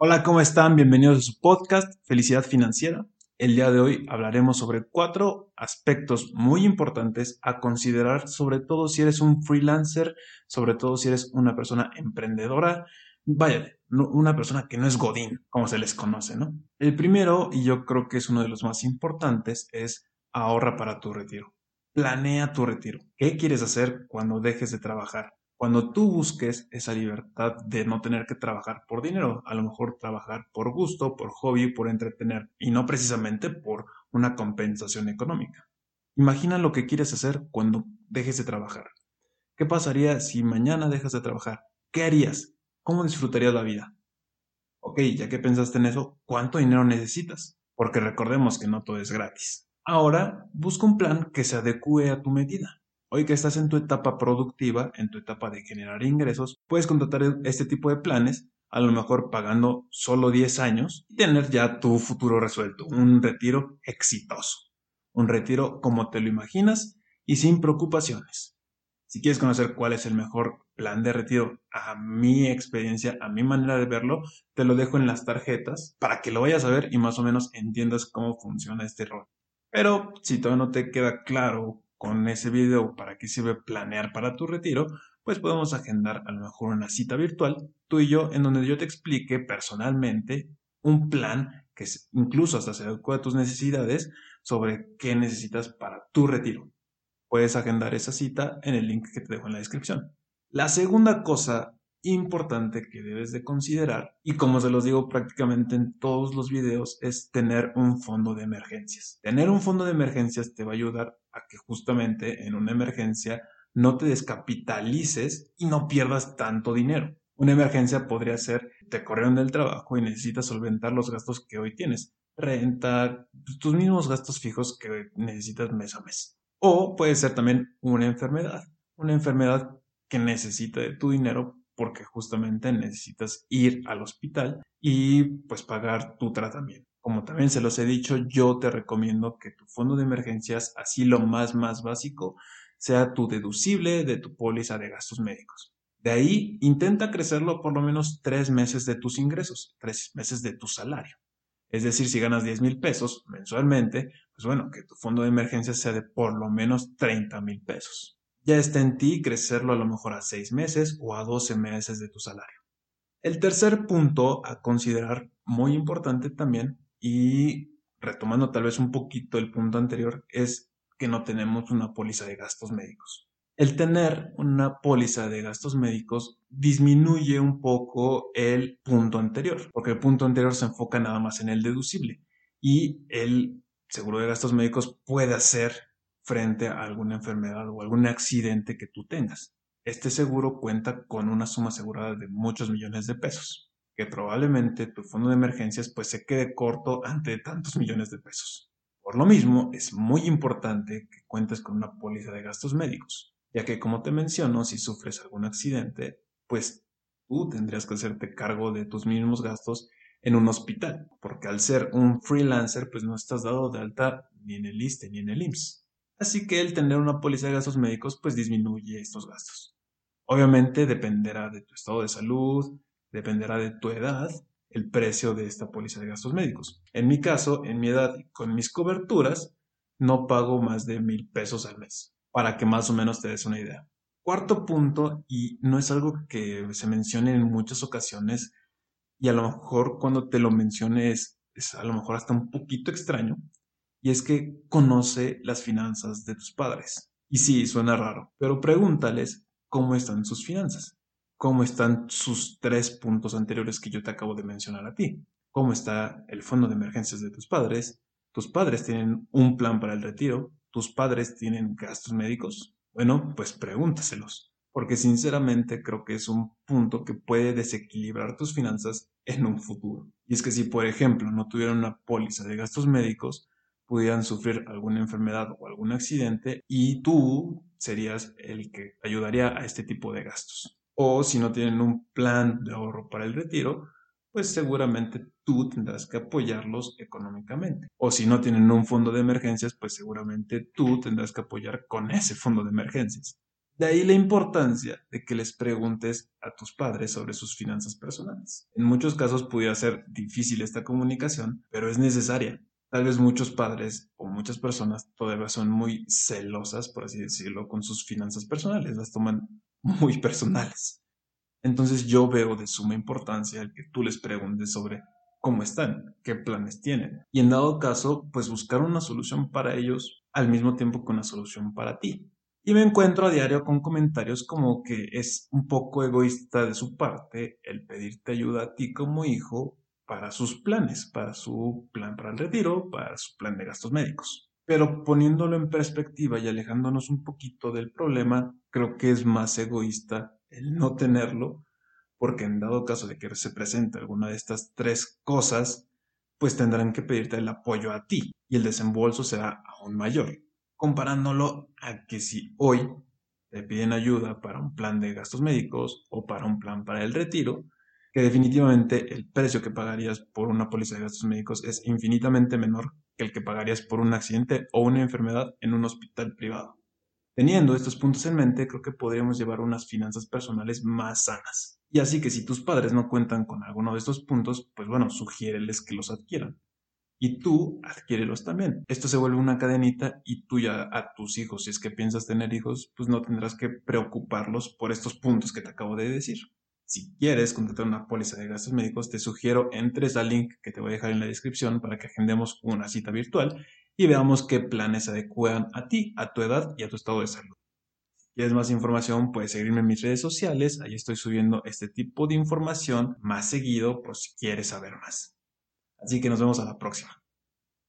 Hola, ¿cómo están? Bienvenidos a su podcast Felicidad Financiera. El día de hoy hablaremos sobre cuatro aspectos muy importantes a considerar, sobre todo si eres un freelancer, sobre todo si eres una persona emprendedora, vaya, una persona que no es Godín, como se les conoce, ¿no? El primero, y yo creo que es uno de los más importantes, es ahorra para tu retiro. Planea tu retiro. ¿Qué quieres hacer cuando dejes de trabajar? Cuando tú busques esa libertad de no tener que trabajar por dinero, a lo mejor trabajar por gusto, por hobby, por entretener, y no precisamente por una compensación económica. Imagina lo que quieres hacer cuando dejes de trabajar. ¿Qué pasaría si mañana dejas de trabajar? ¿Qué harías? ¿Cómo disfrutarías la vida? Ok, ya que pensaste en eso, ¿cuánto dinero necesitas? Porque recordemos que no todo es gratis. Ahora, busca un plan que se adecue a tu medida. Hoy que estás en tu etapa productiva, en tu etapa de generar ingresos, puedes contratar este tipo de planes, a lo mejor pagando solo 10 años y tener ya tu futuro resuelto, un retiro exitoso, un retiro como te lo imaginas y sin preocupaciones. Si quieres conocer cuál es el mejor plan de retiro a mi experiencia, a mi manera de verlo, te lo dejo en las tarjetas para que lo vayas a ver y más o menos entiendas cómo funciona este rol. Pero si todavía no te queda claro con ese video para qué sirve planear para tu retiro, pues podemos agendar a lo mejor una cita virtual, tú y yo, en donde yo te explique personalmente un plan que incluso hasta se adecua a tus necesidades sobre qué necesitas para tu retiro. Puedes agendar esa cita en el link que te dejo en la descripción. La segunda cosa importante que debes de considerar, y como se los digo prácticamente en todos los videos, es tener un fondo de emergencias. Tener un fondo de emergencias te va a ayudar a que justamente en una emergencia no te descapitalices y no pierdas tanto dinero. Una emergencia podría ser, te corrieron del trabajo y necesitas solventar los gastos que hoy tienes. Renta, tus mismos gastos fijos que necesitas mes a mes. O puede ser también una enfermedad. Una enfermedad que necesita de tu dinero porque justamente necesitas ir al hospital y pues pagar tu tratamiento. Como también se los he dicho, yo te recomiendo que tu fondo de emergencias, así lo más más básico, sea tu deducible de tu póliza de gastos médicos. De ahí, intenta crecerlo por lo menos tres meses de tus ingresos, tres meses de tu salario. Es decir, si ganas 10 mil pesos mensualmente, pues bueno, que tu fondo de emergencias sea de por lo menos 30 mil pesos ya está en ti crecerlo a lo mejor a seis meses o a 12 meses de tu salario. El tercer punto a considerar muy importante también y retomando tal vez un poquito el punto anterior es que no tenemos una póliza de gastos médicos. El tener una póliza de gastos médicos disminuye un poco el punto anterior, porque el punto anterior se enfoca nada más en el deducible y el seguro de gastos médicos puede hacer frente a alguna enfermedad o algún accidente que tú tengas. Este seguro cuenta con una suma asegurada de muchos millones de pesos, que probablemente tu fondo de emergencias pues se quede corto ante tantos millones de pesos. Por lo mismo, es muy importante que cuentes con una póliza de gastos médicos, ya que como te menciono, si sufres algún accidente, pues tú tendrías que hacerte cargo de tus mismos gastos en un hospital, porque al ser un freelancer, pues no estás dado de alta ni en el ISTE ni en el IMSS. Así que el tener una póliza de gastos médicos pues disminuye estos gastos. Obviamente dependerá de tu estado de salud, dependerá de tu edad, el precio de esta póliza de gastos médicos. En mi caso, en mi edad, con mis coberturas, no pago más de mil pesos al mes, para que más o menos te des una idea. Cuarto punto, y no es algo que se mencione en muchas ocasiones, y a lo mejor cuando te lo mencione es, es a lo mejor hasta un poquito extraño, y es que conoce las finanzas de tus padres. Y sí, suena raro, pero pregúntales cómo están sus finanzas, cómo están sus tres puntos anteriores que yo te acabo de mencionar a ti, cómo está el fondo de emergencias de tus padres, tus padres tienen un plan para el retiro, tus padres tienen gastos médicos. Bueno, pues pregúntaselos, porque sinceramente creo que es un punto que puede desequilibrar tus finanzas en un futuro. Y es que si, por ejemplo, no tuvieran una póliza de gastos médicos, pudieran sufrir alguna enfermedad o algún accidente y tú serías el que ayudaría a este tipo de gastos. O si no tienen un plan de ahorro para el retiro, pues seguramente tú tendrás que apoyarlos económicamente. O si no tienen un fondo de emergencias, pues seguramente tú tendrás que apoyar con ese fondo de emergencias. De ahí la importancia de que les preguntes a tus padres sobre sus finanzas personales. En muchos casos pudiera ser difícil esta comunicación, pero es necesaria. Tal vez muchos padres o muchas personas todavía son muy celosas, por así decirlo, con sus finanzas personales, las toman muy personales. Entonces yo veo de suma importancia el que tú les preguntes sobre cómo están, qué planes tienen. Y en dado caso, pues buscar una solución para ellos al mismo tiempo que una solución para ti. Y me encuentro a diario con comentarios como que es un poco egoísta de su parte el pedirte ayuda a ti como hijo para sus planes, para su plan para el retiro, para su plan de gastos médicos. Pero poniéndolo en perspectiva y alejándonos un poquito del problema, creo que es más egoísta el no tenerlo porque en dado caso de que se presente alguna de estas tres cosas, pues tendrán que pedirte el apoyo a ti y el desembolso será aún mayor, comparándolo a que si hoy te piden ayuda para un plan de gastos médicos o para un plan para el retiro, que definitivamente el precio que pagarías por una póliza de gastos médicos es infinitamente menor que el que pagarías por un accidente o una enfermedad en un hospital privado. Teniendo estos puntos en mente, creo que podríamos llevar unas finanzas personales más sanas. Y así que si tus padres no cuentan con alguno de estos puntos, pues bueno, sugiéreles que los adquieran. Y tú adquiérelos también. Esto se vuelve una cadenita y tú ya a tus hijos, si es que piensas tener hijos, pues no tendrás que preocuparlos por estos puntos que te acabo de decir. Si quieres contratar una póliza de gastos médicos, te sugiero entres al link que te voy a dejar en la descripción para que agendemos una cita virtual y veamos qué planes adecuan a ti, a tu edad y a tu estado de salud. Si quieres más información, puedes seguirme en mis redes sociales, ahí estoy subiendo este tipo de información más seguido por si quieres saber más. Así que nos vemos a la próxima.